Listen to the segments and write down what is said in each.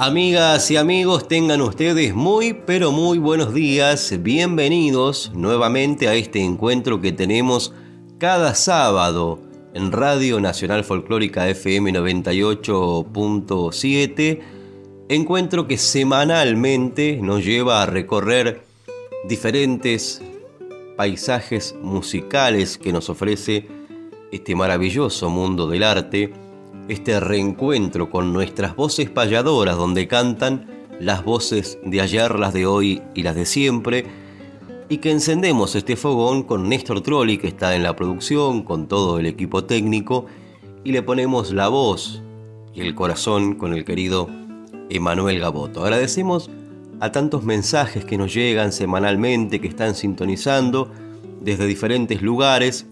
Amigas y amigos, tengan ustedes muy pero muy buenos días. Bienvenidos nuevamente a este encuentro que tenemos cada sábado en Radio Nacional Folclórica FM 98.7. Encuentro que semanalmente nos lleva a recorrer diferentes paisajes musicales que nos ofrece este maravilloso mundo del arte este reencuentro con nuestras voces payadoras donde cantan las voces de ayer, las de hoy y las de siempre, y que encendemos este fogón con Néstor Trolli que está en la producción, con todo el equipo técnico, y le ponemos la voz y el corazón con el querido Emanuel Gaboto. Agradecemos a tantos mensajes que nos llegan semanalmente, que están sintonizando desde diferentes lugares,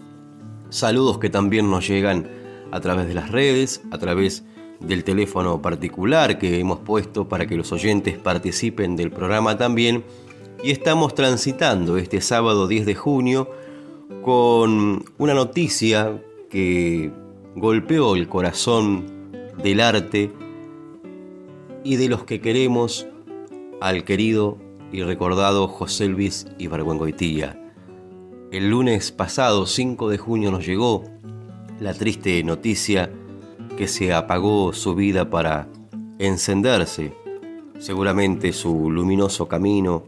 saludos que también nos llegan a través de las redes, a través del teléfono particular que hemos puesto para que los oyentes participen del programa también. Y estamos transitando este sábado 10 de junio con una noticia que golpeó el corazón del arte y de los que queremos al querido y recordado José Luis Ibargüengoitía. El lunes pasado, 5 de junio, nos llegó la triste noticia que se apagó su vida para encenderse, seguramente su luminoso camino,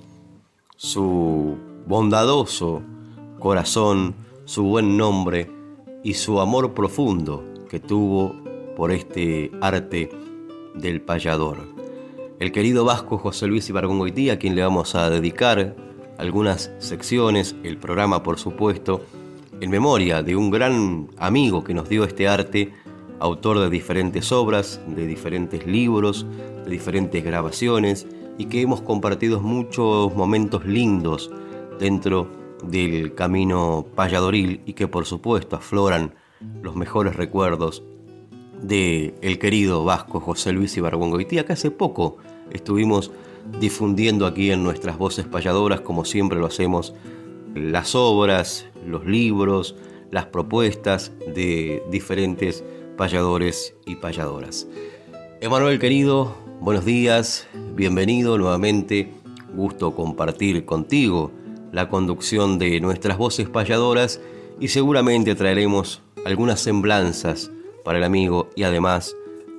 su bondadoso corazón, su buen nombre y su amor profundo que tuvo por este arte del payador. El querido vasco José Luis Ibargongoití, a quien le vamos a dedicar algunas secciones, el programa por supuesto, en memoria de un gran amigo que nos dio este arte, autor de diferentes obras, de diferentes libros, de diferentes grabaciones y que hemos compartido muchos momentos lindos dentro del camino payadoril y que por supuesto afloran los mejores recuerdos de el querido vasco José Luis Ibargüengoitía que hace poco estuvimos difundiendo aquí en nuestras voces payadoras como siempre lo hacemos las obras, los libros, las propuestas de diferentes payadores y payadoras. Emanuel querido, buenos días, bienvenido nuevamente, gusto compartir contigo la conducción de nuestras voces payadoras y seguramente traeremos algunas semblanzas para el amigo y además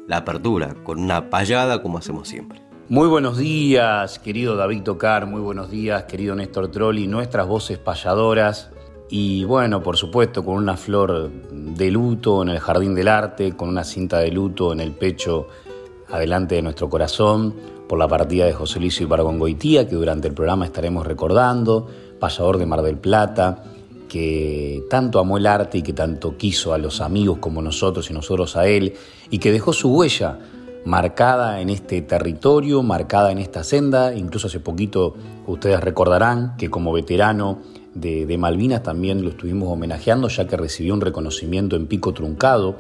la apertura con una payada como hacemos siempre. Muy buenos días, querido David Tocar, muy buenos días, querido Néstor Trolli, nuestras voces payadoras. Y bueno, por supuesto, con una flor de luto en el jardín del arte, con una cinta de luto en el pecho adelante de nuestro corazón, por la partida de José Luis Ibargongoitía, que durante el programa estaremos recordando, payador de Mar del Plata, que tanto amó el arte y que tanto quiso a los amigos como nosotros y nosotros a él, y que dejó su huella marcada en este territorio, marcada en esta senda. Incluso hace poquito ustedes recordarán que como veterano de, Malvinas también lo estuvimos homenajeando, ya que recibió un reconocimiento en pico truncado,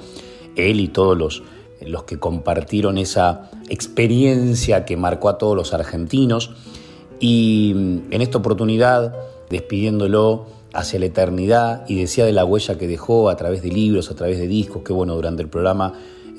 él y todos los, los que compartieron esa experiencia que marcó a todos los argentinos. Y mm, en esta oportunidad, despidiéndolo hacia la eternidad y decía de la huella que dejó a través de libros, a través de discos, que bueno, durante el programa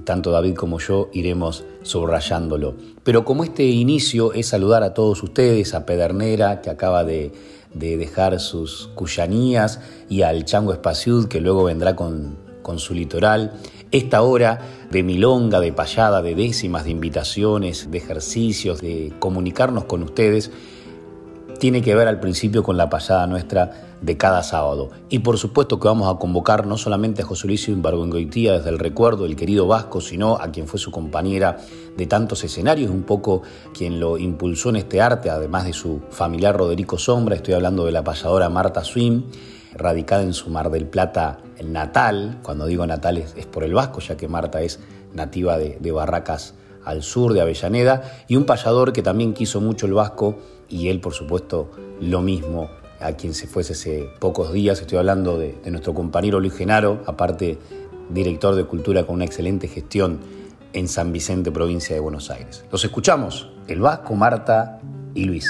tanto David como yo iremos subrayándolo. Pero como este inicio es saludar a todos ustedes, a Pedernera que acaba de, dejar sus cuyanías y al Chango Espaciud que luego vendrá con, con su litoral, Esta hora de milonga, de payada, de décimas, de invitaciones, de ejercicios, de comunicarnos con ustedes, tiene que ver al principio con la payada nuestra de cada sábado. Y por supuesto que vamos a convocar no solamente a José Luis Imbarbengoitía desde el recuerdo del querido Vasco, sino a quien fue su compañera de tantos escenarios, un poco quien lo impulsó en este arte, además de su familiar Roderico Sombra, estoy hablando de la payadora Marta Swim, radicada en su Mar del Plata natal, cuando digo natal es, por el Vasco, ya que Marta es nativa de Barracas al sur de Avellaneda, y un payador que también quiso mucho el Vasco, y él por supuesto lo mismo a quien se fuese hace pocos días. Estoy hablando de, de, nuestro compañero Luis Genaro, aparte director de cultura con una excelente gestión en San Vicente, provincia de Buenos Aires. Los escuchamos, el Vasco, Marta y Luis.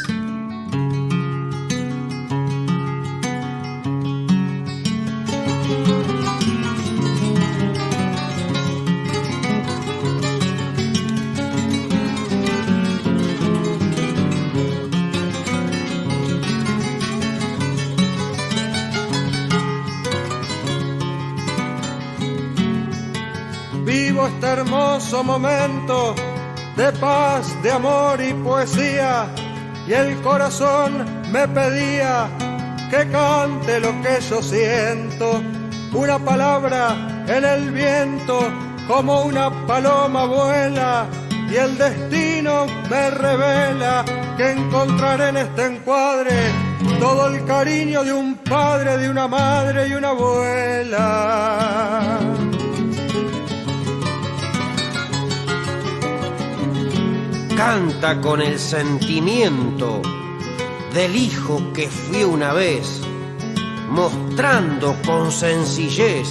Hermoso momento de paz, de amor y poesía, y el corazón me pedía que cante lo que yo siento, una palabra en el viento, como una paloma vuela, y el destino me revela que encontraré en este encuadre todo el cariño de un padre, de una madre y una abuela. Canta con el sentimiento del hijo que fui una vez, mostrando con sencillez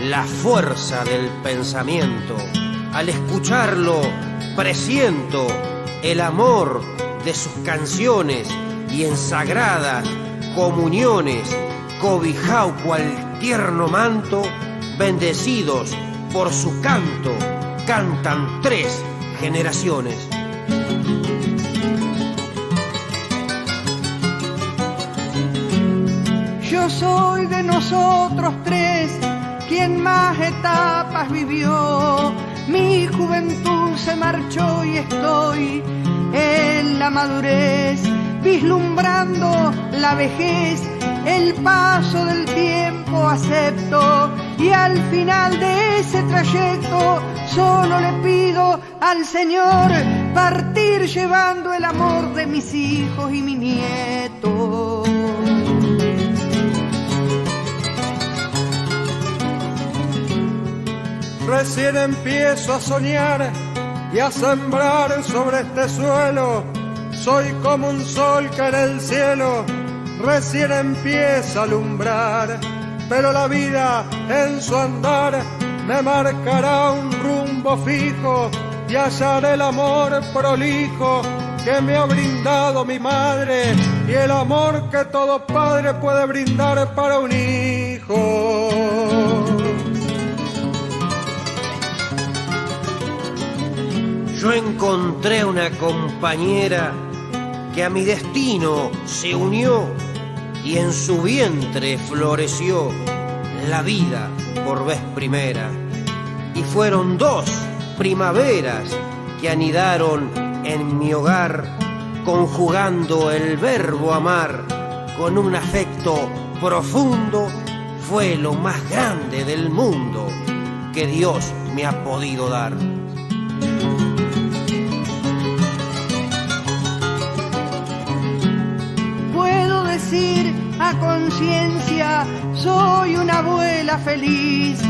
la fuerza del pensamiento. Al escucharlo, presiento el amor de sus canciones y en sagradas comuniones, cobijao cual tierno manto, bendecidos por su canto, cantan tres generaciones. Yo soy de nosotros tres quien más etapas vivió. Mi juventud se marchó y estoy en la madurez, vislumbrando la vejez, el paso del tiempo acepto y al final de ese trayecto solo le pido al Señor partir llevando el amor de mis hijos y mi nieto. Recién empiezo a soñar y a sembrar sobre este suelo. Soy como un sol que en el cielo recién empieza a alumbrar, pero la vida en su andar me marcará un rumbo fijo y hallaré el amor prolijo que me ha brindado mi madre y el amor que todo padre puede brindar para un hijo. Yo encontré una compañera que a mi destino se unió y en su vientre floreció la vida por vez primera. Y fueron dos primaveras que anidaron en mi hogar, conjugando el verbo amar con un afecto profundo, fue lo más grande del mundo que Dios me ha podido dar. Puedo decir a conciencia, soy una abuela feliz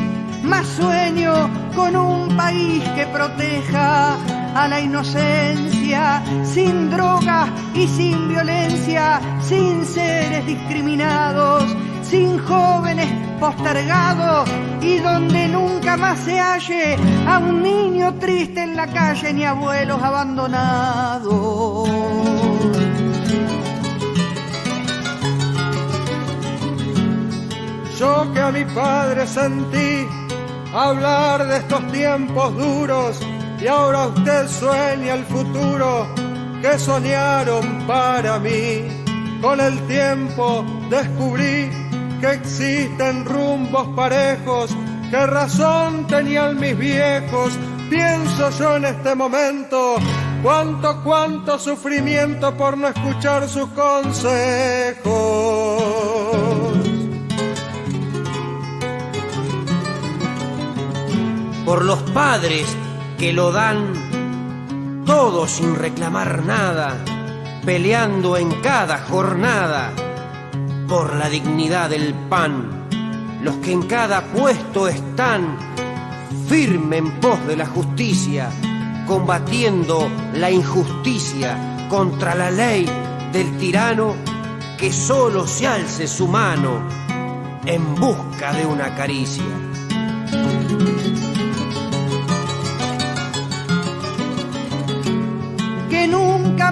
más sueño con un país que proteja a la inocencia, sin drogas y sin violencia, sin seres discriminados, sin jóvenes postergados y donde nunca más se halle a un niño triste en la calle ni abuelos abandonados. Yo que a mi padre sentí hablar de estos tiempos duros y ahora usted sueña el futuro que soñaron para mí. Con el tiempo descubrí que existen rumbos parejos qué razón tenían mis viejos, pienso yo en este momento, cuánto, cuánto sufrimiento por no escuchar sus consejos. Por los padres que lo dan todo sin reclamar nada, peleando en cada jornada por la dignidad del pan los que en cada puesto están firme en pos de la justicia, combatiendo la injusticia contra la ley del tirano, que solo se alce su mano en busca de una caricia.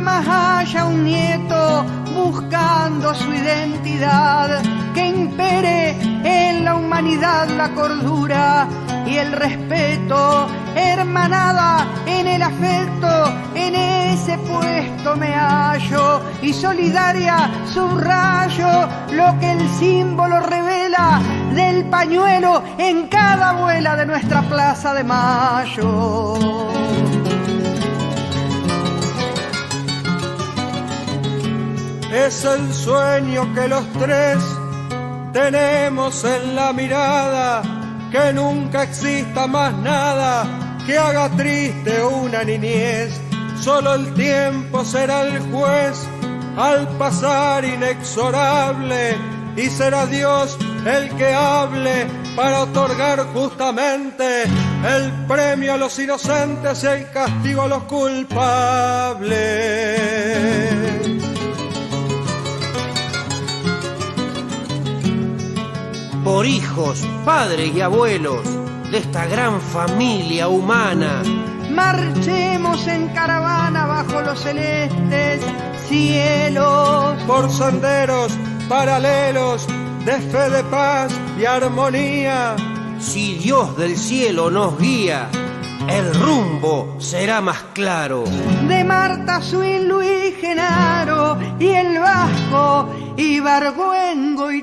Nunca más haya un nieto buscando su identidad, que impere en la humanidad la cordura y el respeto, hermanada en el afecto, en ese puesto me hallo y solidaria subrayo lo que el símbolo revela del pañuelo en cada vuela de nuestra plaza de mayo. Es el sueño que los tres tenemos en la mirada, que nunca exista más nada que haga triste una niñez. Solo el tiempo será el juez al pasar inexorable y será Dios el que hable para otorgar justamente el premio a los inocentes y el castigo a los culpables. Por hijos, padres y abuelos de esta gran familia humana. Marchemos en caravana bajo los celestes cielos. Por senderos paralelos de fe, de paz y armonía. Si Dios del cielo nos guía, el rumbo será más claro. De Marta Suín, Luis Genaro y el Vasco y Barguengo y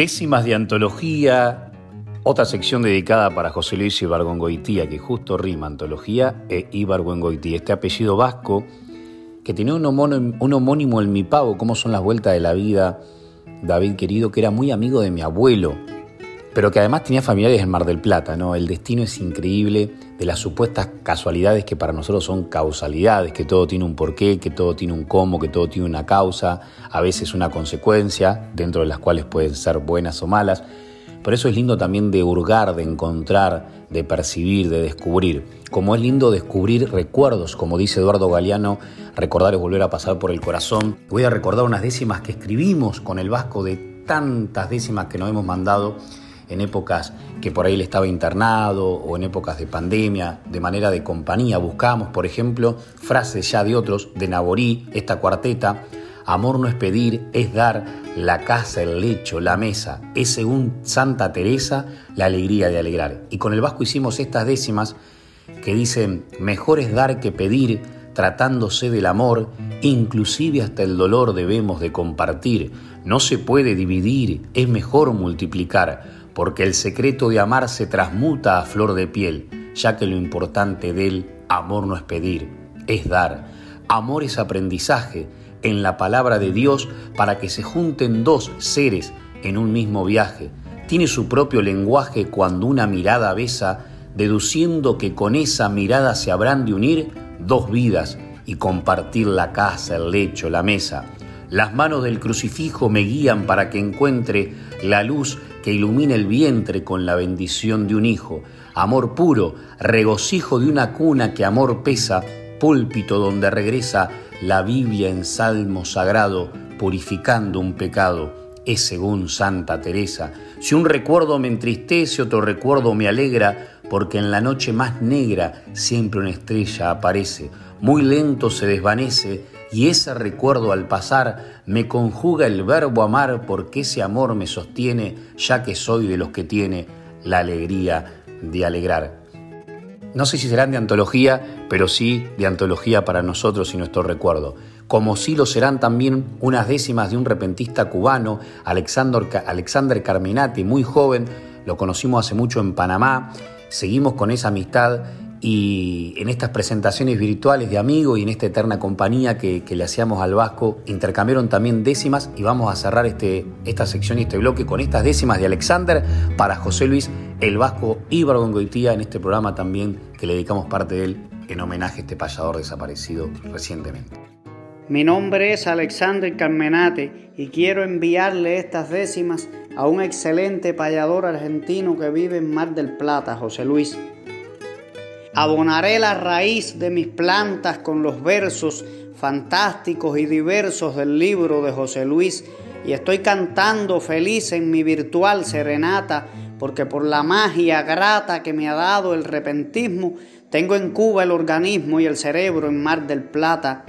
Décimas de antología, otra sección dedicada para José Luis Ibargüengoitía, que justo rima antología e Ibargüengoitía, este apellido vasco que tenía un homónimo, un homónimo en mi pavo, cómo son las vueltas de la vida, David querido, que era muy amigo de mi abuelo, pero que además tenía familiares en Mar del Plata, ¿no? El destino es increíble de las supuestas casualidades que para nosotros son causalidades, que todo tiene un porqué, que todo tiene un cómo, que todo tiene una causa, a veces una consecuencia, dentro de las cuales pueden ser buenas o malas. Por eso es lindo también de hurgar, de encontrar, de percibir, de descubrir. Como es lindo descubrir recuerdos, como dice Eduardo Galeano, recordar es volver a pasar por el corazón. Voy a recordar unas décimas que escribimos con el Vasco de tantas décimas que nos hemos mandado en épocas que por ahí él estaba internado o en épocas de pandemia, de manera de compañía. Buscamos, por ejemplo, frases ya de otros, de Naborí, esta cuarteta. Amor no es pedir, es dar la casa, el lecho, la mesa. Es según Santa Teresa la alegría de alegrar. Y con el Vasco hicimos estas décimas que dicen, mejor es dar que pedir, tratándose del amor, inclusive hasta el dolor debemos de compartir. No se puede dividir, es mejor multiplicar porque el secreto de amar se transmuta a flor de piel, ya que lo importante del amor no es pedir, es dar. Amor es aprendizaje en la palabra de Dios para que se junten dos seres en un mismo viaje. Tiene su propio lenguaje cuando una mirada besa, deduciendo que con esa mirada se habrán de unir dos vidas y compartir la casa, el lecho, la mesa. Las manos del crucifijo me guían para que encuentre la luz que ilumina el vientre con la bendición de un hijo. Amor puro, regocijo de una cuna que amor pesa, púlpito donde regresa la Biblia en salmo sagrado, purificando un pecado. es según Santa Teresa. Si un recuerdo me entristece, otro recuerdo me alegra, porque en la noche más negra siempre una estrella aparece. Muy lento se desvanece y ese recuerdo al pasar me conjuga el verbo amar porque ese amor me sostiene ya que soy de los que tiene la alegría de alegrar. No sé si serán de antología, pero sí de antología para nosotros y nuestro recuerdo. Como sí lo serán también unas décimas de un repentista cubano, Alexander, Alexander Carminati, muy joven, lo conocimos hace mucho en Panamá, seguimos con esa amistad y en estas presentaciones virtuales de amigos y en esta eterna compañía que, le hacíamos al Vasco, intercambiaron también décimas y vamos a cerrar este, esta sección y este bloque con estas décimas de Alexander para José Luis el Vasco y Goitía en este programa también que le dedicamos parte de él en homenaje a este payador desaparecido recientemente. Mi nombre es Alexander Carmenate y quiero enviarle estas décimas a un excelente payador argentino que vive en Mar del Plata, José Luis. Abonaré la raíz de mis plantas con los versos fantásticos y diversos del libro de José Luis y estoy cantando feliz en mi virtual serenata porque por la magia grata que me ha dado el repentismo tengo en Cuba el organismo y el cerebro en Mar del Plata.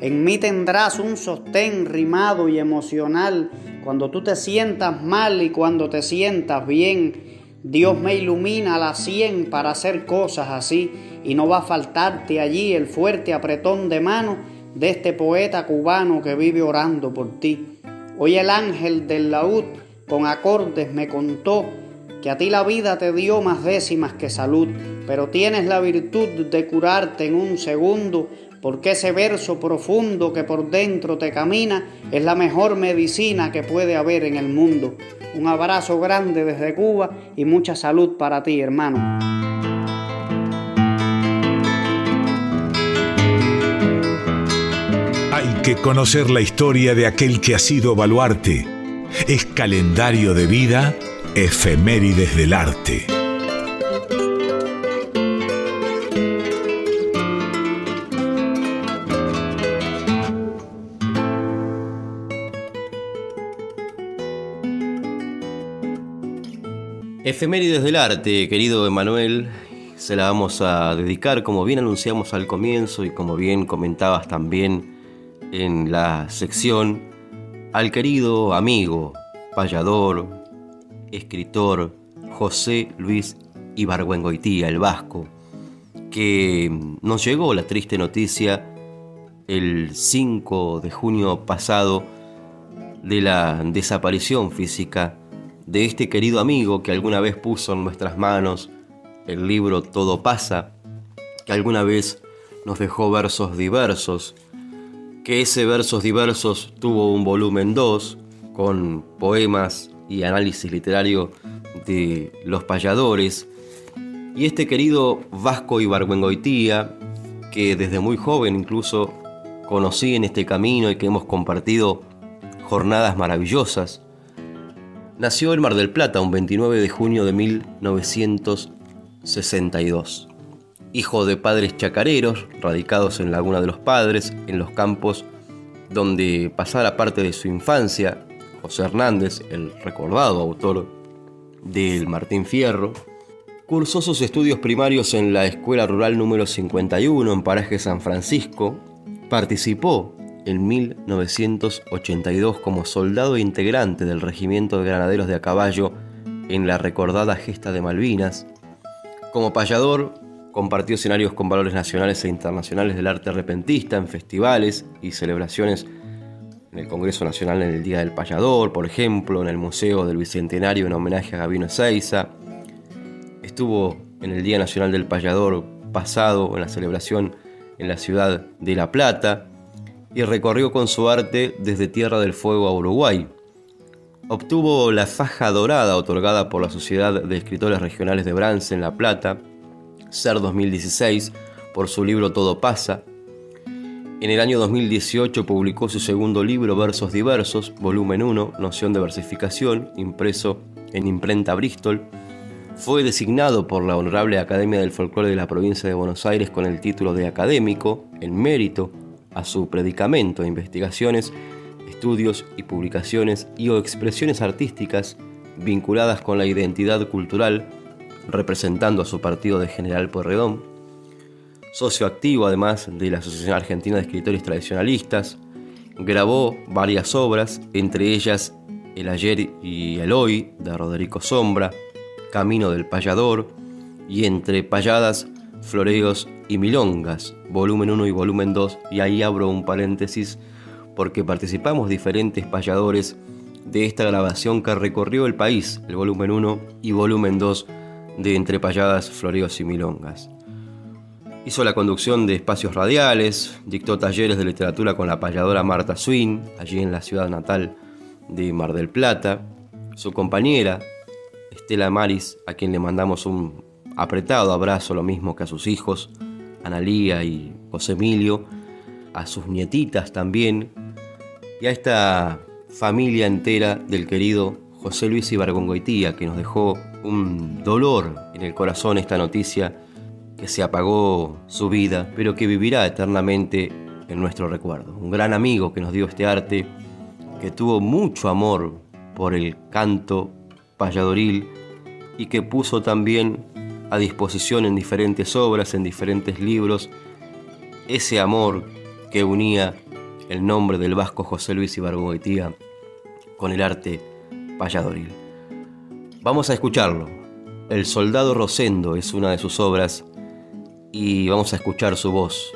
En mí tendrás un sostén rimado y emocional cuando tú te sientas mal y cuando te sientas bien Dios me ilumina a la cien para hacer cosas así y no va a faltarte allí el fuerte apretón de mano de este poeta cubano que vive orando por ti. Hoy el ángel del laúd con acordes me contó que a ti la vida te dio más décimas que salud, pero tienes la virtud de curarte en un segundo, porque ese verso profundo que por dentro te camina es la mejor medicina que puede haber en el mundo. Un abrazo grande desde Cuba y mucha salud para ti, hermano. Hay que conocer la historia de aquel que ha sido baluarte. Es calendario de vida, efemérides del arte. Efemérides del arte, querido Emanuel, se la vamos a dedicar, como bien anunciamos al comienzo y como bien comentabas también en la sección, al querido amigo, payador, escritor José Luis Ibargüengoitía, el vasco, que nos llegó la triste noticia el 5 de junio pasado de la desaparición física de este querido amigo que alguna vez puso en nuestras manos el libro Todo pasa, que alguna vez nos dejó versos diversos, que ese versos diversos tuvo un volumen 2 con poemas y análisis literario de los payadores, y este querido Vasco Ibargüengoitía, que desde muy joven incluso conocí en este camino y que hemos compartido jornadas maravillosas, Nació en Mar del Plata un 29 de junio de 1962. Hijo de padres chacareros, radicados en Laguna de los Padres, en los campos donde pasara parte de su infancia, José Hernández, el recordado autor del Martín Fierro, cursó sus estudios primarios en la Escuela Rural número 51 en Paraje San Francisco, participó en 1982 como soldado integrante del Regimiento de Granaderos de a Caballo en la recordada Gesta de Malvinas. Como payador, compartió escenarios con valores nacionales e internacionales del arte repentista en festivales y celebraciones en el Congreso Nacional en el Día del Payador, por ejemplo, en el Museo del Bicentenario en homenaje a Gabino Ezeiza. Estuvo en el Día Nacional del Payador pasado en la celebración en la ciudad de La Plata y recorrió con su arte desde Tierra del Fuego a Uruguay. Obtuvo la faja dorada otorgada por la Sociedad de Escritores Regionales de Brance en La Plata, SER 2016, por su libro Todo pasa. En el año 2018 publicó su segundo libro Versos Diversos, volumen 1, Noción de Versificación, impreso en imprenta Bristol. Fue designado por la Honorable Academia del Folclore de la provincia de Buenos Aires con el título de académico, en mérito a su predicamento investigaciones, estudios y publicaciones y o expresiones artísticas vinculadas con la identidad cultural, representando a su partido de General Porredón. Socio activo además de la Asociación Argentina de Escritores Tradicionalistas, grabó varias obras, entre ellas El ayer y el hoy de Roderico Sombra, Camino del Payador y Entre Payadas, Floreos y Milongas, volumen 1 y volumen 2, y ahí abro un paréntesis porque participamos diferentes payadores de esta grabación que recorrió el país, el volumen 1 y volumen 2 de Entre Payadas, Floreos y Milongas. Hizo la conducción de espacios radiales, dictó talleres de literatura con la payadora Marta Swin, allí en la ciudad natal de Mar del Plata. Su compañera, Estela Maris, a quien le mandamos un apretado abrazo, lo mismo que a sus hijos, Analía y José Emilio, a sus nietitas también, y a esta familia entera del querido José Luis Ibargongoitía, que nos dejó un dolor en el corazón esta noticia que se apagó su vida, pero que vivirá eternamente en nuestro recuerdo. Un gran amigo que nos dio este arte, que tuvo mucho amor por el canto payadoril y que puso también a disposición en diferentes obras, en diferentes libros, ese amor que unía el nombre del vasco José Luis Ibargüengoitia con el arte payadoril. Vamos a escucharlo. El soldado Rosendo es una de sus obras y vamos a escuchar su voz.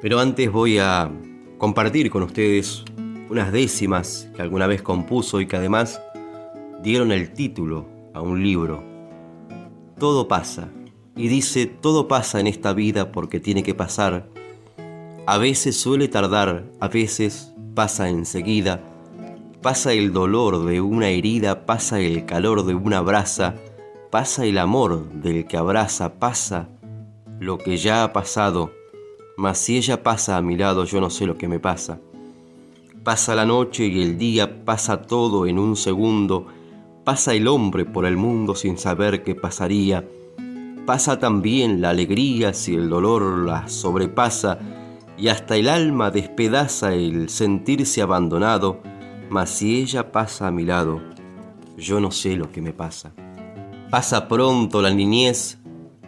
Pero antes voy a compartir con ustedes unas décimas que alguna vez compuso y que además dieron el título a un libro. Todo pasa. Y dice, todo pasa en esta vida porque tiene que pasar. A veces suele tardar, a veces pasa enseguida. Pasa el dolor de una herida, pasa el calor de una brasa, pasa el amor del que abraza, pasa lo que ya ha pasado, mas si ella pasa a mi lado yo no sé lo que me pasa. Pasa la noche y el día, pasa todo en un segundo, pasa el hombre por el mundo sin saber qué pasaría, pasa también la alegría si el dolor la sobrepasa, y hasta el alma despedaza el sentirse abandonado, mas si ella pasa a mi lado, yo no sé lo que me pasa. Pasa pronto la niñez,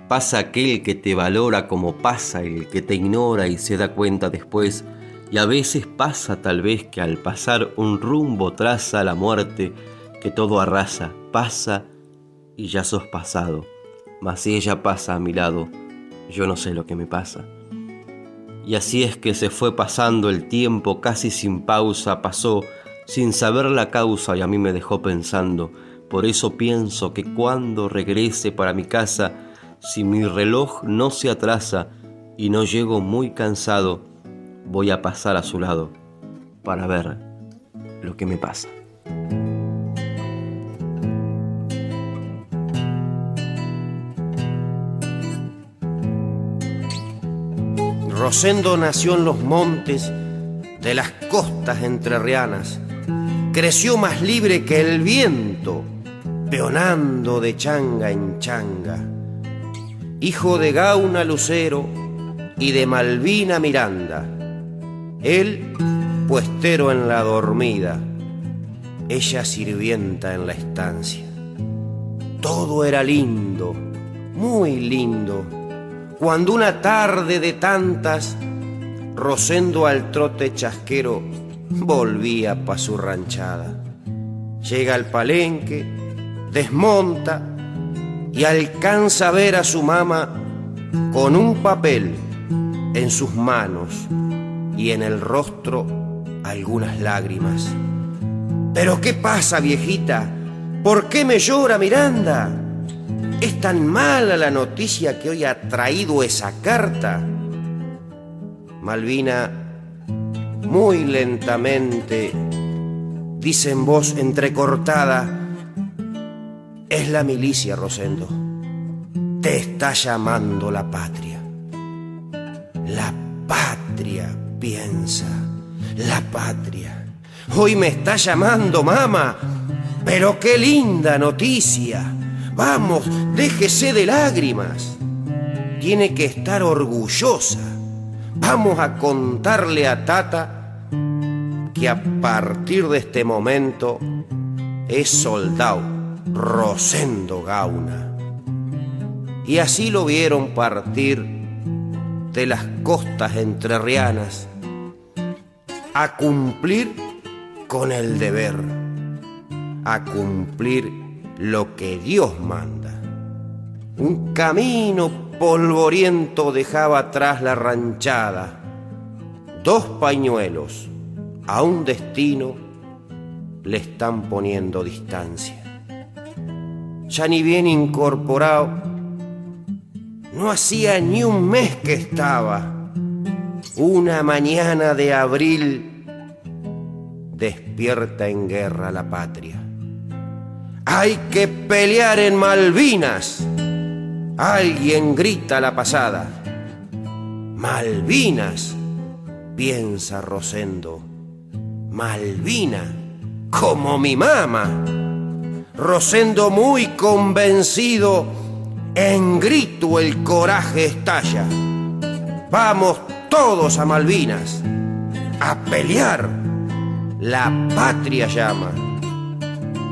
Pasa aquel que te valora como pasa el que te ignora y se da cuenta después, y a veces pasa tal vez que al pasar un rumbo traza la muerte que todo arrasa, pasa y ya sos pasado, mas si ella pasa a mi lado, yo no sé lo que me pasa. Y así es que se fue pasando el tiempo casi sin pausa, pasó sin saber la causa y a mí me dejó pensando, por eso pienso que cuando regrese para mi casa, si mi reloj no se atrasa y no llego muy cansado, voy a pasar a su lado para ver lo que me pasa. Rosendo nació en los montes de las costas entrerrianas. Creció más libre que el viento, peonando de changa en changa hijo de Gauna Lucero y de Malvina Miranda. Él, puestero en la dormida, ella sirvienta en la estancia. Todo era lindo, muy lindo, cuando una tarde de tantas, Rosendo al trote chasquero, volvía pa' su ranchada. Llega al palenque, desmonta, y alcanza a ver a su mamá con un papel en sus manos y en el rostro algunas lágrimas. ¿Pero qué pasa, viejita? ¿Por qué me llora Miranda? ¿Es tan mala la noticia que hoy ha traído esa carta? Malvina, muy lentamente, dice en voz entrecortada, es la milicia, Rosendo. Te está llamando la patria. La patria, piensa. La patria. Hoy me está llamando mamá. Pero qué linda noticia. Vamos, déjese de lágrimas. Tiene que estar orgullosa. Vamos a contarle a Tata que a partir de este momento es soldado Rosendo Gauna. Y así lo vieron partir de las costas entrerrianas a cumplir con el deber, a cumplir lo que Dios manda. Un camino polvoriento dejaba atrás la ranchada, dos pañuelos a un destino le están poniendo distancia. Ya ni bien incorporado, no hacía ni un mes que estaba, una mañana de abril, despierta en guerra la patria. Hay que pelear en Malvinas. Alguien grita la pasada. Malvinas, piensa Rosendo. Malvina, como mi mamá. Rosendo muy convencido, en grito el coraje estalla. Vamos todos a Malvinas, a pelear. La patria llama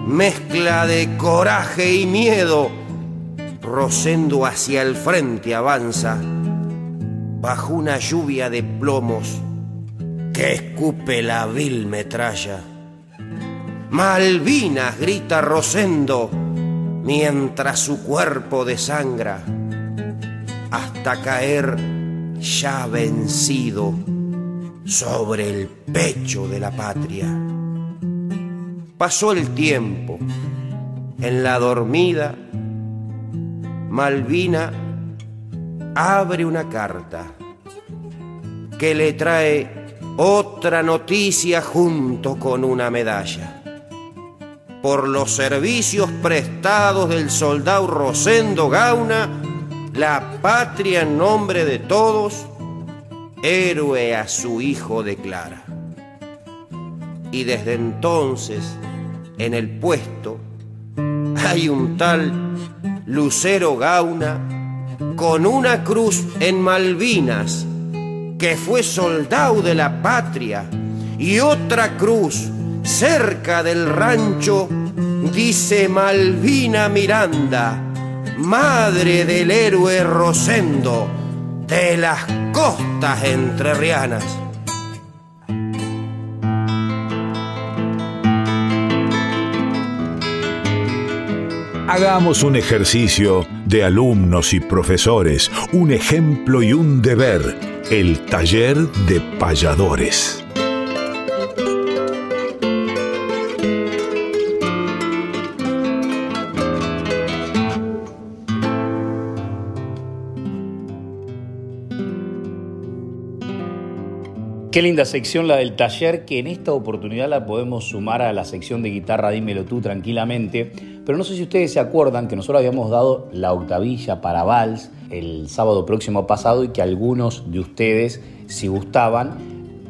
mezcla de coraje y miedo, Rosendo hacia el frente avanza, bajo una lluvia de plomos que escupe la vil metralla. Malvinas grita Rosendo mientras su cuerpo desangra, hasta caer ya vencido sobre el pecho de la patria. Pasó el tiempo. En la dormida, Malvina abre una carta que le trae otra noticia junto con una medalla. Por los servicios prestados del soldado Rosendo Gauna, la patria en nombre de todos, héroe a su hijo declara. Y desde entonces en el puesto hay un tal Lucero Gauna con una cruz en Malvinas que fue soldado de la patria y otra cruz cerca del rancho dice Malvina Miranda, madre del héroe Rosendo de las costas entrerrianas. Hagamos un ejercicio de alumnos y profesores, un ejemplo y un deber, el taller de payadores. Qué linda sección la del taller, que en esta oportunidad la podemos sumar a la sección de guitarra Dímelo tú tranquilamente. Pero no sé si ustedes se acuerdan que nosotros habíamos dado la octavilla para Vals el sábado próximo pasado y que algunos de ustedes, si gustaban,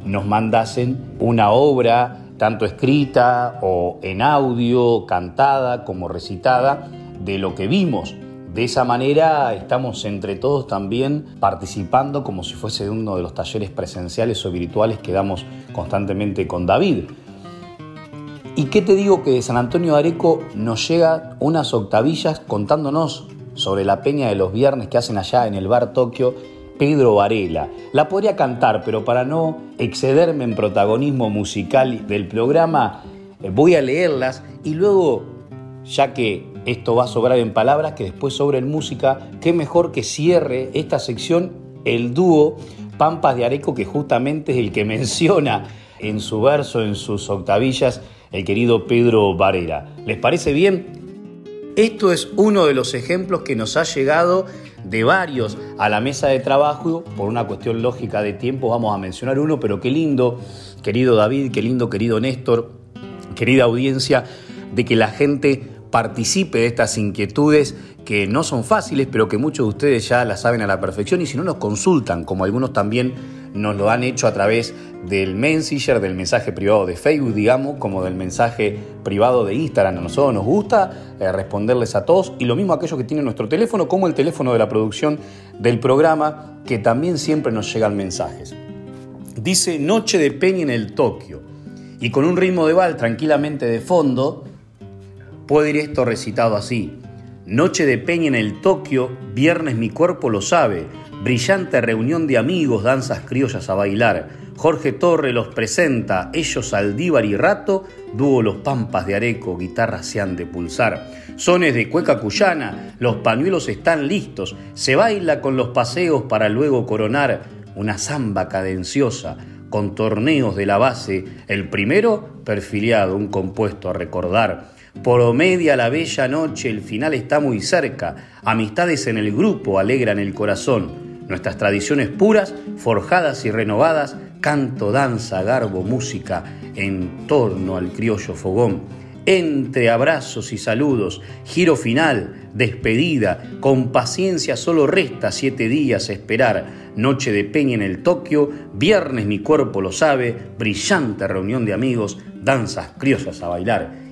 nos mandasen una obra, tanto escrita o en audio, cantada como recitada, de lo que vimos de esa manera estamos entre todos también participando como si fuese uno de los talleres presenciales o virtuales que damos constantemente con David. ¿Y qué te digo que de San Antonio de Areco nos llega unas octavillas contándonos sobre la peña de los viernes que hacen allá en el bar Tokio Pedro Varela. La podría cantar, pero para no excederme en protagonismo musical del programa, eh, voy a leerlas y luego, ya que esto va a sobrar en palabras, que después sobre en música. Qué mejor que cierre esta sección el dúo Pampas de Areco, que justamente es el que menciona en su verso, en sus octavillas, el querido Pedro Varela. ¿Les parece bien? Esto es uno de los ejemplos que nos ha llegado de varios a la mesa de trabajo. Por una cuestión lógica de tiempo vamos a mencionar uno, pero qué lindo, querido David, qué lindo, querido Néstor, querida audiencia, de que la gente participe de estas inquietudes que no son fáciles, pero que muchos de ustedes ya las saben a la perfección y si no nos consultan, como algunos también nos lo han hecho a través del Messenger, del mensaje privado de Facebook, digamos, como del mensaje privado de Instagram. A nosotros nos gusta eh, responderles a todos y lo mismo a aquellos que tienen nuestro teléfono, como el teléfono de la producción del programa, que también siempre nos llegan mensajes. Dice Noche de Peña en el Tokio. Y con un ritmo de bal tranquilamente de fondo, puede ir esto recitado así. Noche de peña en el Tokio, viernes mi cuerpo lo sabe, brillante reunión de amigos, danzas criollas a bailar. Jorge Torre los presenta, ellos Aldívar y Rato, dúo Los Pampas de Areco, guitarras se han de pulsar. Sones de cueca cuyana, los pañuelos están listos, se baila con los paseos para luego coronar una samba cadenciosa con torneos de la base, el primero perfiliado, un compuesto a recordar. Por media la bella noche, el final está muy cerca. Amistades en el grupo alegran el corazón. Nuestras tradiciones puras, forjadas y renovadas, canto, danza, garbo, música, en torno al criollo fogón. Entre abrazos y saludos, giro final, despedida, con paciencia solo resta siete días esperar. Noche de peña en el Tokio, viernes mi cuerpo lo sabe, brillante reunión de amigos, danzas criollas a bailar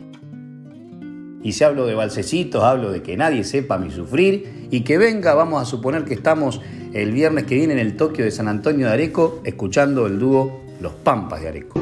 y si hablo de balsecitos, hablo de que nadie sepa mi sufrir y que venga, vamos a suponer que estamos el viernes que viene en el Tokio de San Antonio de Areco escuchando el dúo Los Pampas de Areco.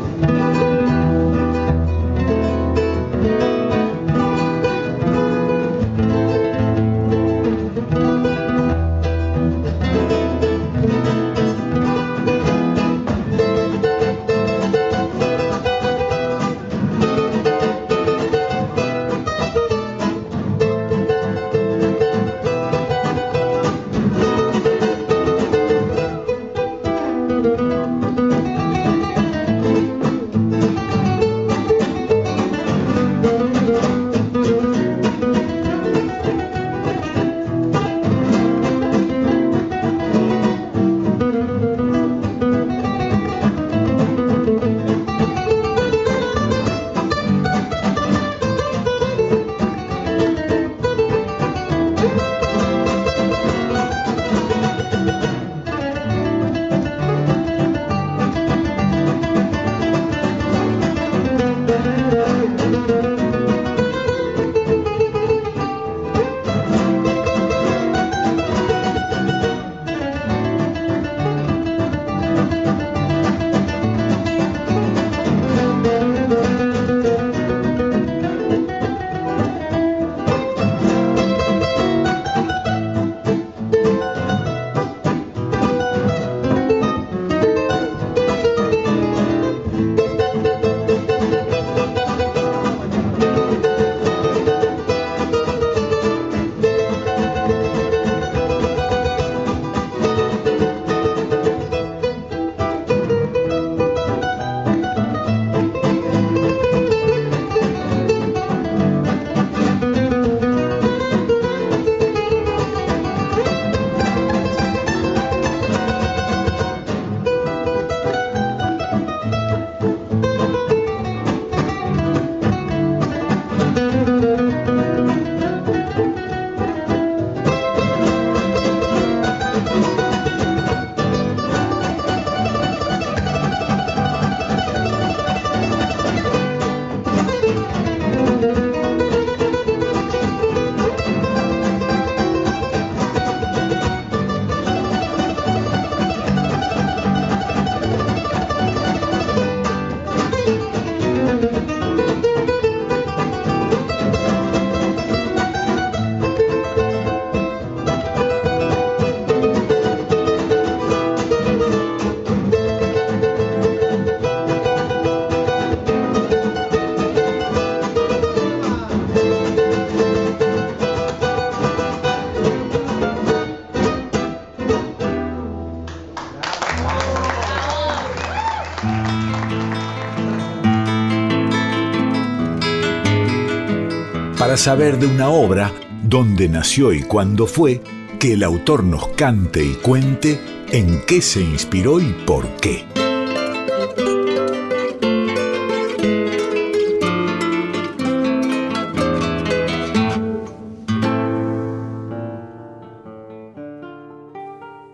Saber de una obra, dónde nació y cuándo fue, que el autor nos cante y cuente en qué se inspiró y por qué.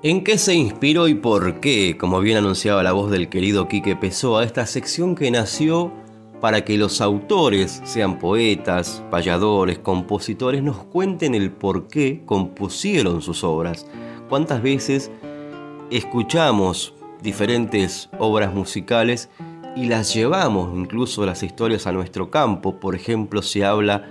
¿En qué se inspiró y por qué? Como bien anunciaba la voz del querido Quique Pessoa, esta sección que nació para que los autores, sean poetas, payadores, compositores, nos cuenten el por qué compusieron sus obras. ¿Cuántas veces escuchamos diferentes obras musicales y las llevamos incluso las historias a nuestro campo. Por ejemplo, se habla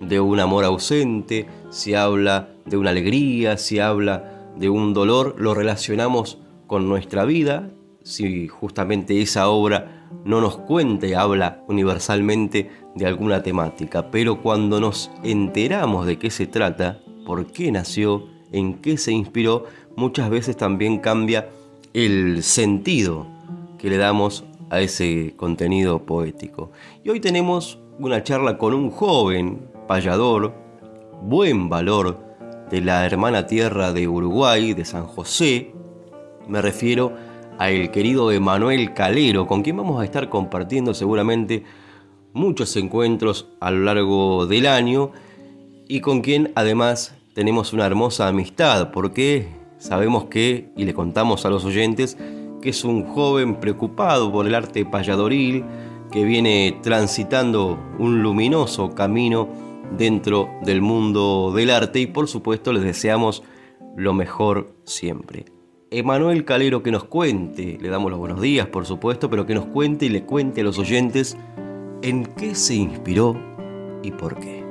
de un amor ausente, se habla de una alegría, se habla de un dolor, lo relacionamos con nuestra vida. Si justamente esa obra no nos cuenta y habla universalmente de alguna temática, pero cuando nos enteramos de qué se trata, por qué nació, en qué se inspiró, muchas veces también cambia el sentido que le damos a ese contenido poético. Y hoy tenemos una charla con un joven payador, buen valor de la hermana tierra de Uruguay, de San José. Me refiero a el querido Emanuel Calero, con quien vamos a estar compartiendo seguramente muchos encuentros a lo largo del año y con quien además tenemos una hermosa amistad, porque sabemos que, y le contamos a los oyentes, que es un joven preocupado por el arte payadoril, que viene transitando un luminoso camino dentro del mundo del arte y por supuesto les deseamos lo mejor siempre. Emanuel Calero que nos cuente, le damos los buenos días por supuesto, pero que nos cuente y le cuente a los oyentes en qué se inspiró y por qué.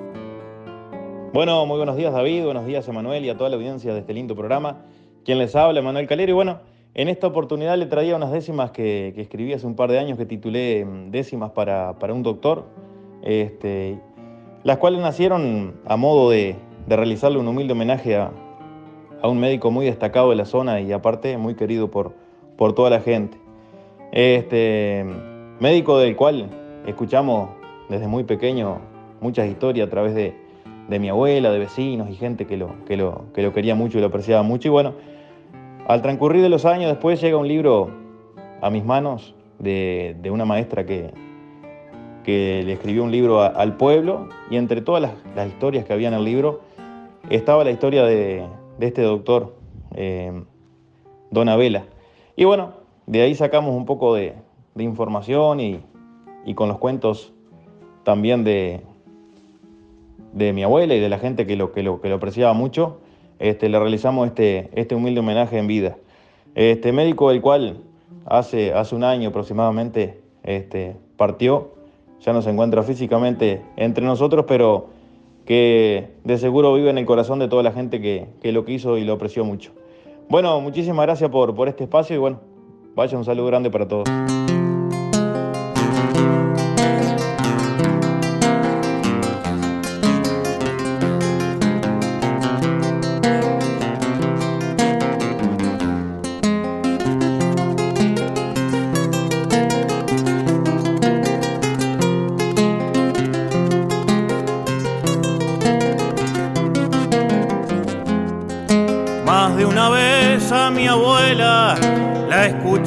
Bueno, muy buenos días David, buenos días Emanuel y a toda la audiencia de este lindo programa. Quien les habla, Emanuel Calero, y bueno, en esta oportunidad le traía unas décimas que, escribí hace un par de años que titulé mm, Décimas para, un doctor, este, las cuales nacieron a modo de, realizarle un humilde homenaje a, un médico muy destacado de la zona y aparte muy querido por, por toda la gente. Este, médico del cual escuchamos desde muy pequeño muchas historias a través de, mi abuela, de vecinos y gente que lo, que, lo, que lo quería mucho y lo apreciaba mucho. Y bueno, al transcurrir de los años después llega un libro a mis manos de, una maestra que, que, le escribió un libro al pueblo y entre todas las, historias que había en el libro estaba la historia de, este doctor, eh, Don Abela. Y bueno, de ahí sacamos un poco de, información y, con los cuentos también de, de mi abuela y de la gente que lo, que lo, que lo apreciaba mucho, este, le realizamos este, este humilde homenaje en vida. Este médico, el cual hace, hace un año aproximadamente este, partió, ya no se encuentra físicamente entre nosotros, pero que de seguro vive en el corazón de toda la gente que, que lo quiso y lo apreció mucho. Bueno, muchísimas gracias por, por este espacio y bueno, vaya un saludo grande para todos.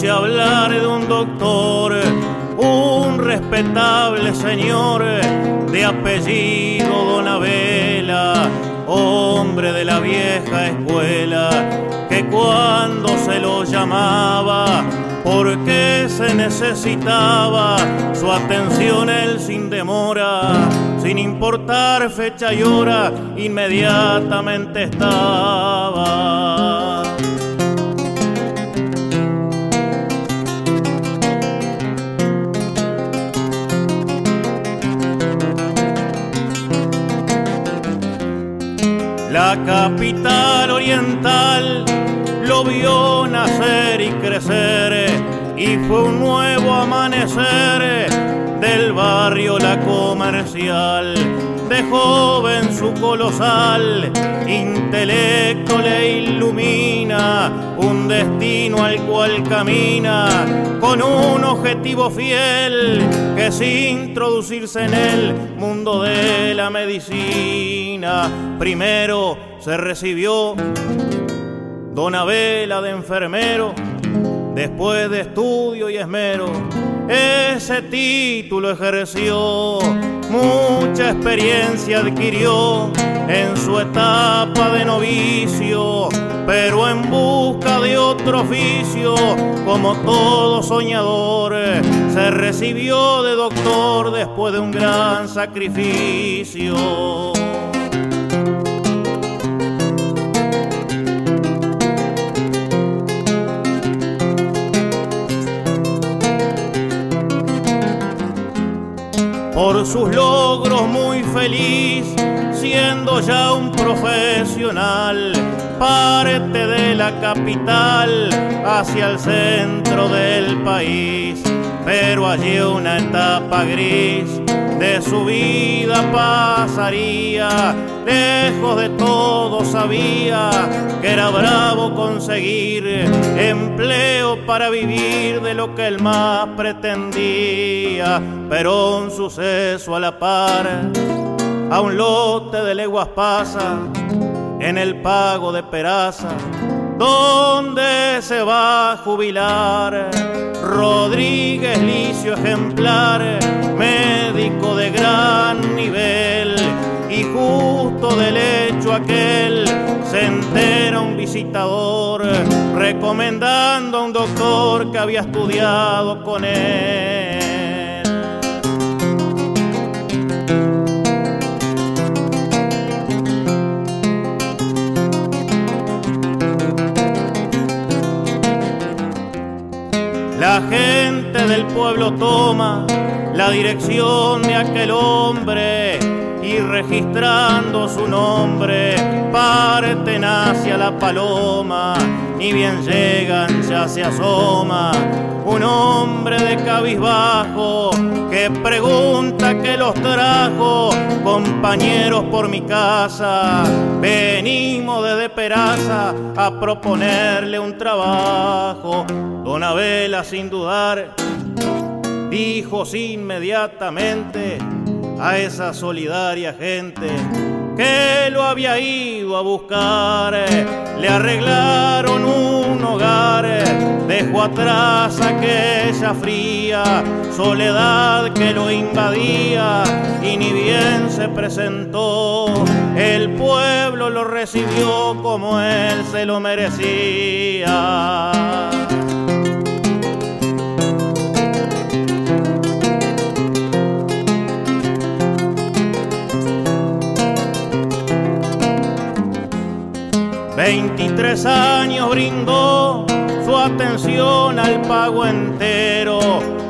Hablar de un doctor, un respetable señor de apellido Donabela, hombre de la vieja escuela, que cuando se lo llamaba, porque se necesitaba su atención él sin demora, sin importar fecha y hora, inmediatamente estaba. La capital oriental lo vio nacer y crecer y fue un nuevo amanecer del barrio La Comercial. Joven su colosal intelecto le ilumina un destino al cual camina con un objetivo fiel que es introducirse en el mundo de la medicina. Primero se recibió Donabela de enfermero, después de estudio y esmero, ese título ejerció, mucha experiencia adquirió en su etapa de novicio, pero en busca de otro oficio, como todo soñador, se recibió de doctor después de un gran sacrificio. Por sus logros muy feliz, siendo ya un profesional, parte de la capital hacia el centro del país. Pero allí una etapa gris de su vida pasaría. Lejos de todo sabía que era bravo conseguir empleo para vivir de lo que él más pretendía. Pero un suceso a la par, a un lote de leguas pasa en el pago de peraza. ¿Dónde se va a jubilar? Rodríguez Licio ejemplar, médico de gran nivel, y justo del hecho aquel se entera un visitador recomendando a un doctor que había estudiado con él. La gente del pueblo toma la dirección de aquel hombre y registrando su nombre parten hacia la paloma. Ni bien llegan, ya se asoma un hombre de cabizbajo que pregunta que los trajo, compañeros por mi casa. Venimos desde Peraza a proponerle un trabajo. Don Abela, sin dudar, dijo inmediatamente a esa solidaria gente que lo había ido a buscar. Le arreglaron un hogar, dejó atrás aquella fría soledad que lo invadía y ni bien se presentó. El pueblo lo recibió como él se lo merecía. 23 años brindó su atención al pago entero,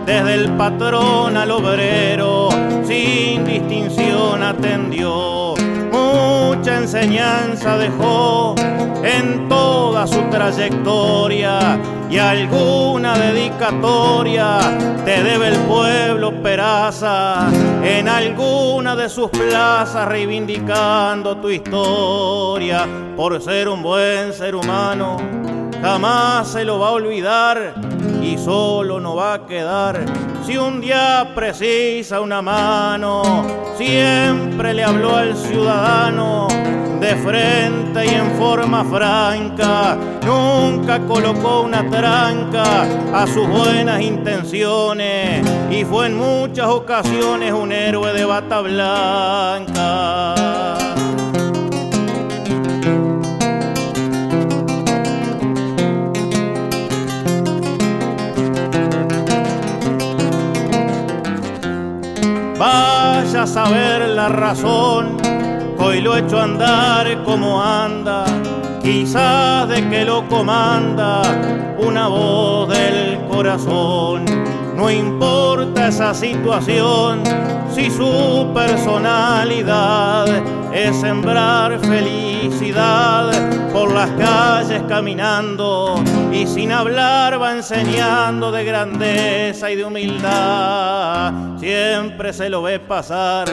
desde el patrón al obrero, sin distinción atendió. Mucha enseñanza dejó en toda su trayectoria y alguna dedicatoria te debe el pueblo Peraza en alguna de sus plazas reivindicando tu historia por ser un buen ser humano. Jamás se lo va a olvidar y solo no va a quedar si un día precisa una mano. Siempre le habló al ciudadano de frente y en forma franca, nunca colocó una tranca a sus buenas intenciones y fue en muchas ocasiones un héroe de bata blanca. Saber la razón hoy lo hecho andar como anda, quizás de que lo comanda una voz del corazón. No importa esa situación, si su personalidad es sembrar felicidad las calles caminando y sin hablar va enseñando de grandeza y de humildad. Siempre se lo ve pasar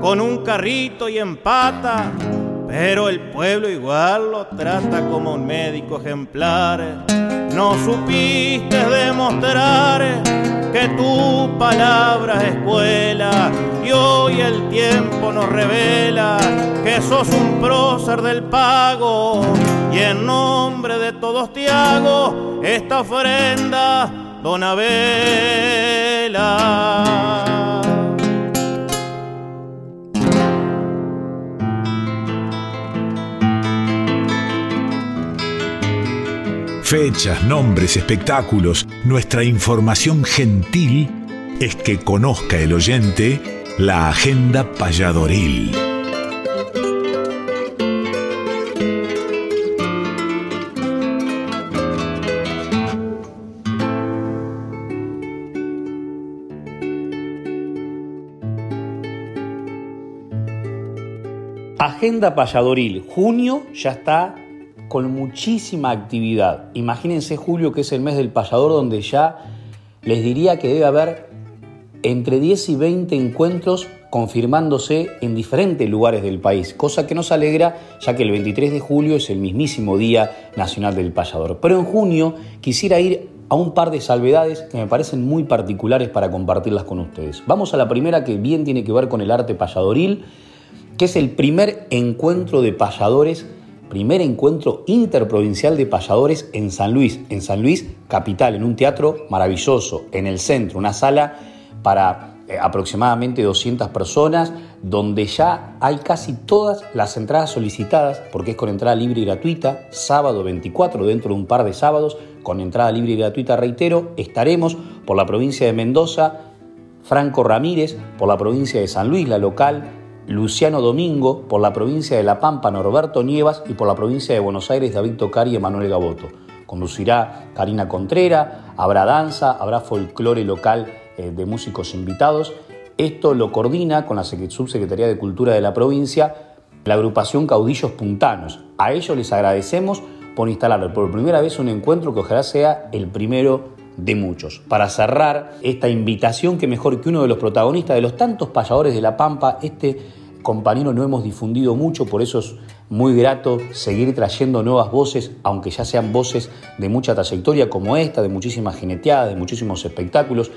con un carrito y empata, pero el pueblo igual lo trata como un médico ejemplar. No supiste demostrar que tu palabra es escuela y hoy el tiempo nos revela que sos un prócer del pago y en nombre de todos te hago esta ofrenda, don Abela. fechas, nombres, espectáculos, nuestra información gentil es que conozca el oyente la Agenda Palladoril. Agenda Palladoril, junio ya está con muchísima actividad. Imagínense julio que es el mes del payador donde ya les diría que debe haber entre 10 y 20 encuentros confirmándose en diferentes lugares del país, cosa que nos alegra ya que el 23 de julio es el mismísimo Día Nacional del Payador. Pero en junio quisiera ir a un par de salvedades que me parecen muy particulares para compartirlas con ustedes. Vamos a la primera que bien tiene que ver con el arte payadoril, que es el primer encuentro de payadores, primer encuentro interprovincial de payadores en San Luis, en San Luis capital, en un teatro maravilloso, en el centro, una sala para eh, aproximadamente 200 personas, donde ya hay casi todas las entradas solicitadas, porque es con entrada libre y gratuita, sábado 24, dentro de un par de sábados, con entrada libre y gratuita, reitero, estaremos por la provincia de Mendoza, Franco Ramírez, por la provincia de San Luis, la local, Luciano Domingo, por la provincia de La Pampa, Norberto Nievas, y por la provincia de Buenos Aires, David Tocari y Emanuel Gaboto. Conducirá Karina Contrera, habrá danza, habrá folclore local de músicos invitados. Esto lo coordina con la Subsecretaría de Cultura de la provincia la agrupación Caudillos Puntanos. A ellos les agradecemos por instalar por primera vez un encuentro que ojalá sea el primero de muchos. Para cerrar esta invitación, que mejor que uno de los protagonistas de los tantos payadores de La Pampa, este compañero no hemos difundido mucho, por eso es muy grato seguir trayendo nuevas voces, aunque ya sean voces de mucha trayectoria como esta, de muchísimas jineteadas, de muchísimos espectáculos.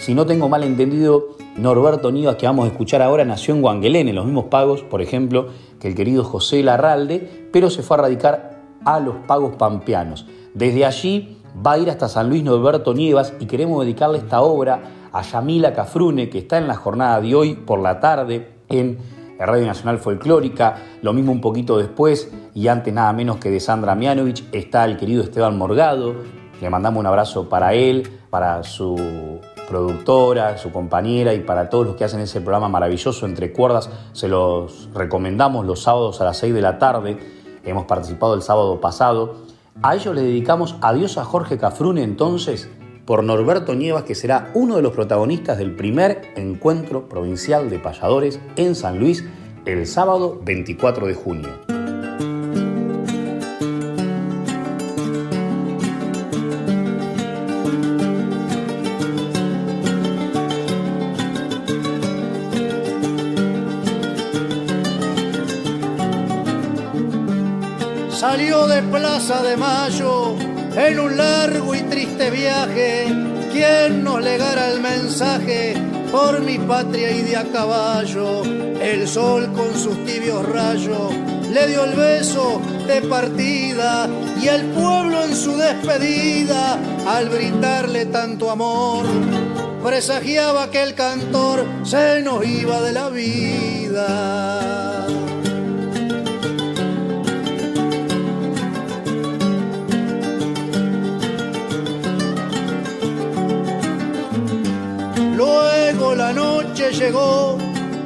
Si no tengo mal entendido, Norberto Nivas, que vamos a escuchar ahora, nació en Guanguelén, en los mismos pagos, por ejemplo, que el querido José Larralde, pero se fue a radicar a los pagos pampeanos. Desde allí va a ir hasta San Luis Norberto Nievas y queremos dedicarle esta obra a Yamila Cafrune, que está en la jornada de hoy por la tarde en Radio Nacional Folclórica, lo mismo un poquito después y antes nada menos que de Sandra Mianovich está el querido Esteban Morgado, le mandamos un abrazo para él, para su productora, su compañera y para todos los que hacen ese programa maravilloso Entre Cuerdas. Se los recomendamos los sábados a las 6 de la tarde. Hemos participado el sábado pasado. A ellos le dedicamos adiós a Jorge Cafrune entonces por Norberto Nievas, que será uno de los protagonistas del primer encuentro provincial de payadores en San Luis el sábado 24 de junio. Plaza de Mayo en un largo y triste viaje. ¿Quién nos legara el mensaje por mi patria y de a caballo? El sol con sus tibios rayos le dio el beso de partida y el pueblo en su despedida al brindarle tanto amor presagiaba que el cantor se nos iba de la vida. Llegó,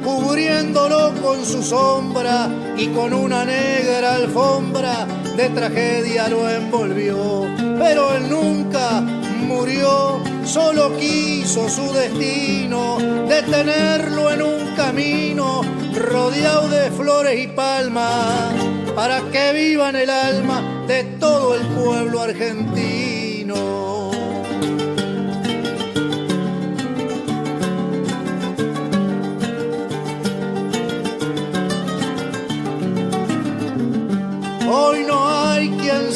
cubriéndolo con su sombra y con una negra alfombra de tragedia lo envolvió. Pero él nunca murió, solo quiso su destino, detenerlo en un camino rodeado de flores y palmas, para que viva en el alma de todo el pueblo argentino.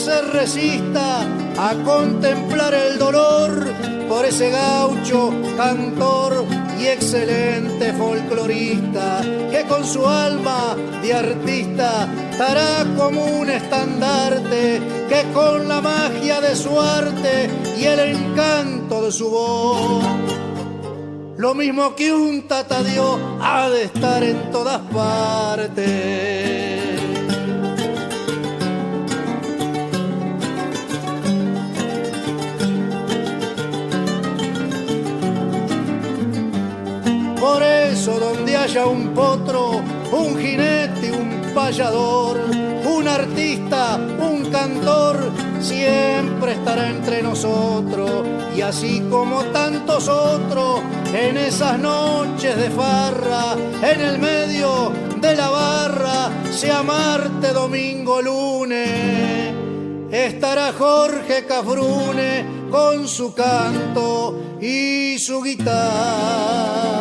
Se resista a contemplar el dolor por ese gaucho, cantor y excelente folclorista que con su alma de artista estará como un estandarte que con la magia de su arte y el encanto de su voz lo mismo que un tatadio ha de estar en todas partes. Un potro, un jinete, un payador, un artista, un cantor, siempre estará entre nosotros. Y así como tantos otros, en esas noches de farra, en el medio de la barra, sea martes, domingo, lunes, estará Jorge Cafrune con su canto y su guitarra.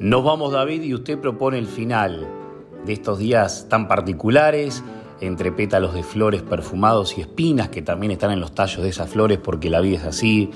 Nos vamos David y usted propone el final de estos días tan particulares, entre pétalos de flores perfumados y espinas que también están en los tallos de esas flores porque la vida es así,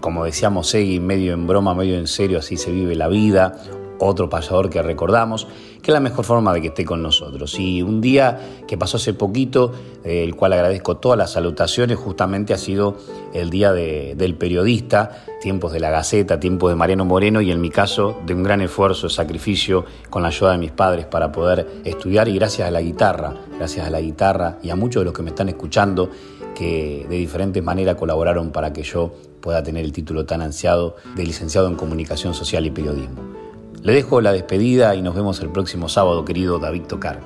como decíamos Segui, medio en broma, medio en serio, así se vive la vida, otro payador que recordamos, que es la mejor forma de que esté con nosotros. Y un día que pasó hace poquito, el cual agradezco todas las salutaciones, justamente ha sido el día del periodista, tiempos de la Gaceta, tiempos de Mariano Moreno y en mi caso de un gran esfuerzo, sacrificio con la ayuda de mis padres para poder estudiar y gracias a la guitarra, gracias a la guitarra y a muchos de los que me están escuchando que de diferentes maneras colaboraron para que yo pueda tener el título tan ansiado de licenciado en Comunicación Social y Periodismo. Le dejo la despedida y nos vemos el próximo sábado, querido David Tocar.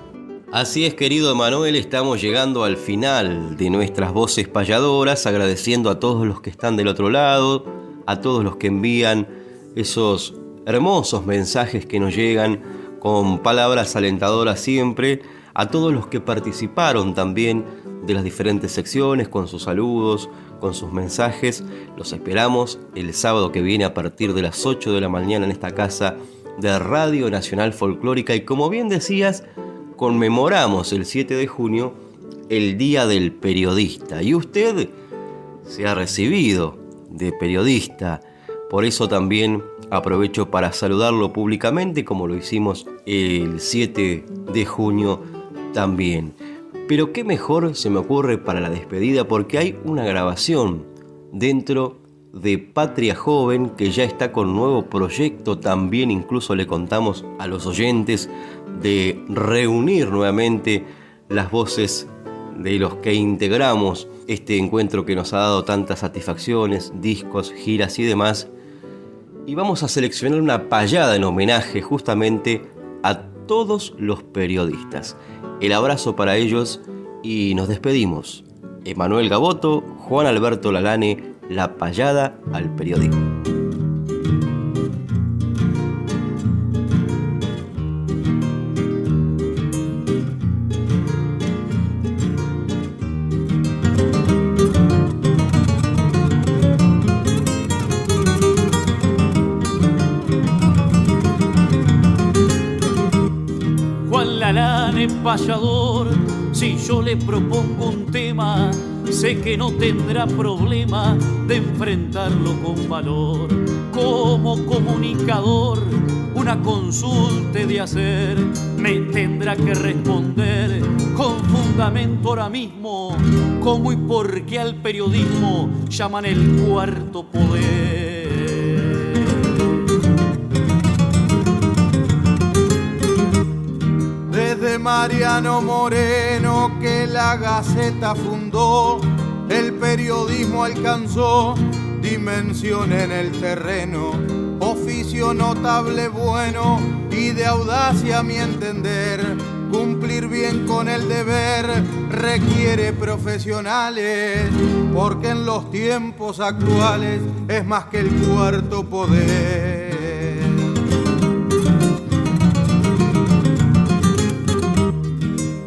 Así es, querido Emanuel, estamos llegando al final de nuestras voces payadoras, agradeciendo a todos los que están del otro lado, a todos los que envían esos hermosos mensajes que nos llegan con palabras alentadoras siempre, a todos los que participaron también de las diferentes secciones con sus saludos, con sus mensajes. Los esperamos el sábado que viene a partir de las 8 de la mañana en esta casa de Radio Nacional Folclórica y como bien decías, conmemoramos el 7 de junio el Día del Periodista y usted se ha recibido de periodista, por eso también aprovecho para saludarlo públicamente como lo hicimos el 7 de junio también. Pero qué mejor se me ocurre para la despedida porque hay una grabación dentro de Patria Joven, que ya está con nuevo proyecto. También incluso le contamos a los oyentes de reunir nuevamente las voces de los que integramos este encuentro que nos ha dado tantas satisfacciones, discos, giras y demás. Y vamos a seleccionar una payada en homenaje justamente a todos los periodistas. El abrazo para ellos y nos despedimos. Emanuel Gaboto, Juan Alberto Lalane, la payada al periodismo. Sé que no tendrá problema de enfrentarlo con valor. Como comunicador, una consulta de hacer, me tendrá que responder con fundamento ahora mismo, cómo y por qué al periodismo llaman el cuarto poder. Mariano Moreno que la Gaceta fundó, el periodismo alcanzó dimensión en el terreno, oficio notable bueno y de audacia a mi entender. Cumplir bien con el deber requiere profesionales, porque en los tiempos actuales es más que el cuarto poder.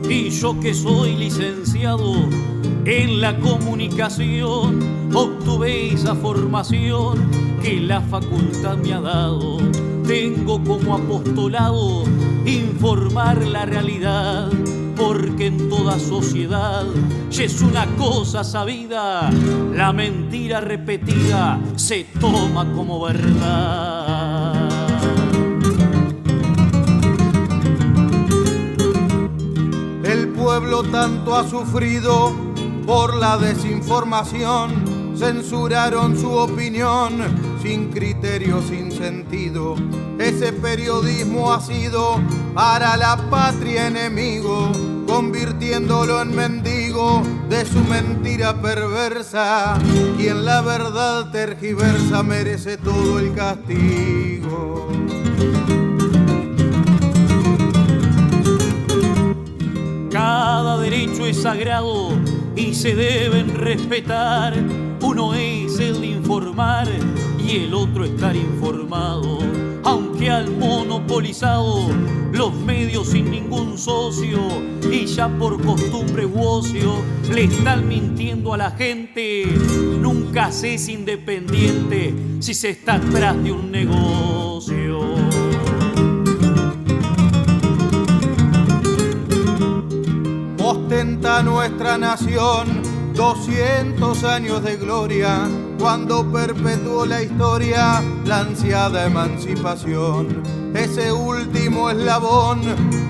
Y yo que soy licenciado en la comunicación, obtuve esa formación que la facultad me ha dado. Tengo como apostolado informar la realidad, porque en toda sociedad ya es una cosa sabida, la mentira repetida se toma como verdad. Pueblo tanto ha sufrido por la desinformación, censuraron su opinión sin criterio, sin sentido. Ese periodismo ha sido para la patria enemigo, convirtiéndolo en mendigo de su mentira perversa. Quien la verdad tergiversa merece todo el castigo. Cada derecho es sagrado y se deben respetar. Uno es el de informar y el otro estar informado. Aunque al monopolizado los medios sin ningún socio y ya por costumbre u ocio le están mintiendo a la gente. Nunca se es independiente si se está atrás de un negocio. Nuestra nación 200 años de gloria cuando perpetuó la historia la ansiada emancipación. Ese último eslabón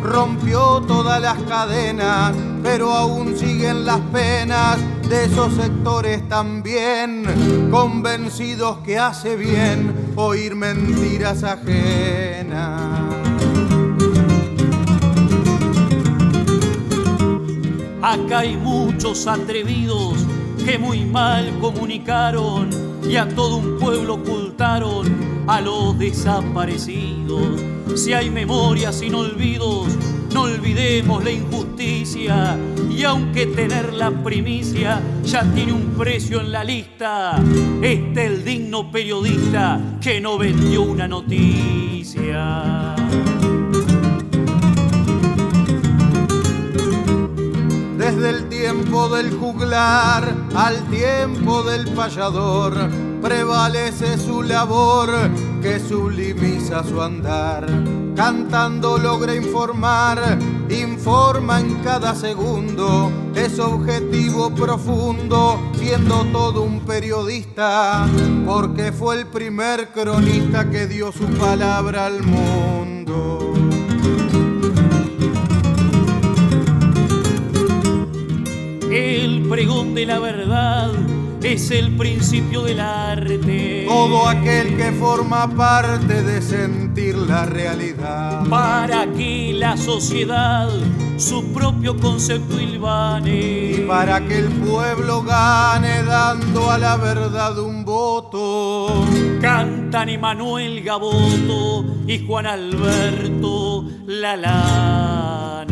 rompió todas las cadenas, pero aún siguen las penas de esos sectores también, convencidos que hace bien oír mentiras ajenas. Acá hay muchos atrevidos que muy mal comunicaron y a todo un pueblo ocultaron a los desaparecidos. Si hay memorias sin olvidos, no olvidemos la injusticia y aunque tener la primicia ya tiene un precio en la lista, este el digno periodista que no vendió una noticia. Desde el tiempo del juglar al tiempo del payador, prevalece su labor que sublimiza su andar. Cantando logra informar, informa en cada segundo, es objetivo profundo, siendo todo un periodista, porque fue el primer cronista que dio su palabra al mundo. El pregón de la verdad es el principio del arte. Todo aquel que forma parte de sentir la realidad. Para que la sociedad su propio concepto ilvane. Y para que el pueblo gane dando a la verdad un voto. Cantan Emanuel Gaboto y Juan Alberto Lalane.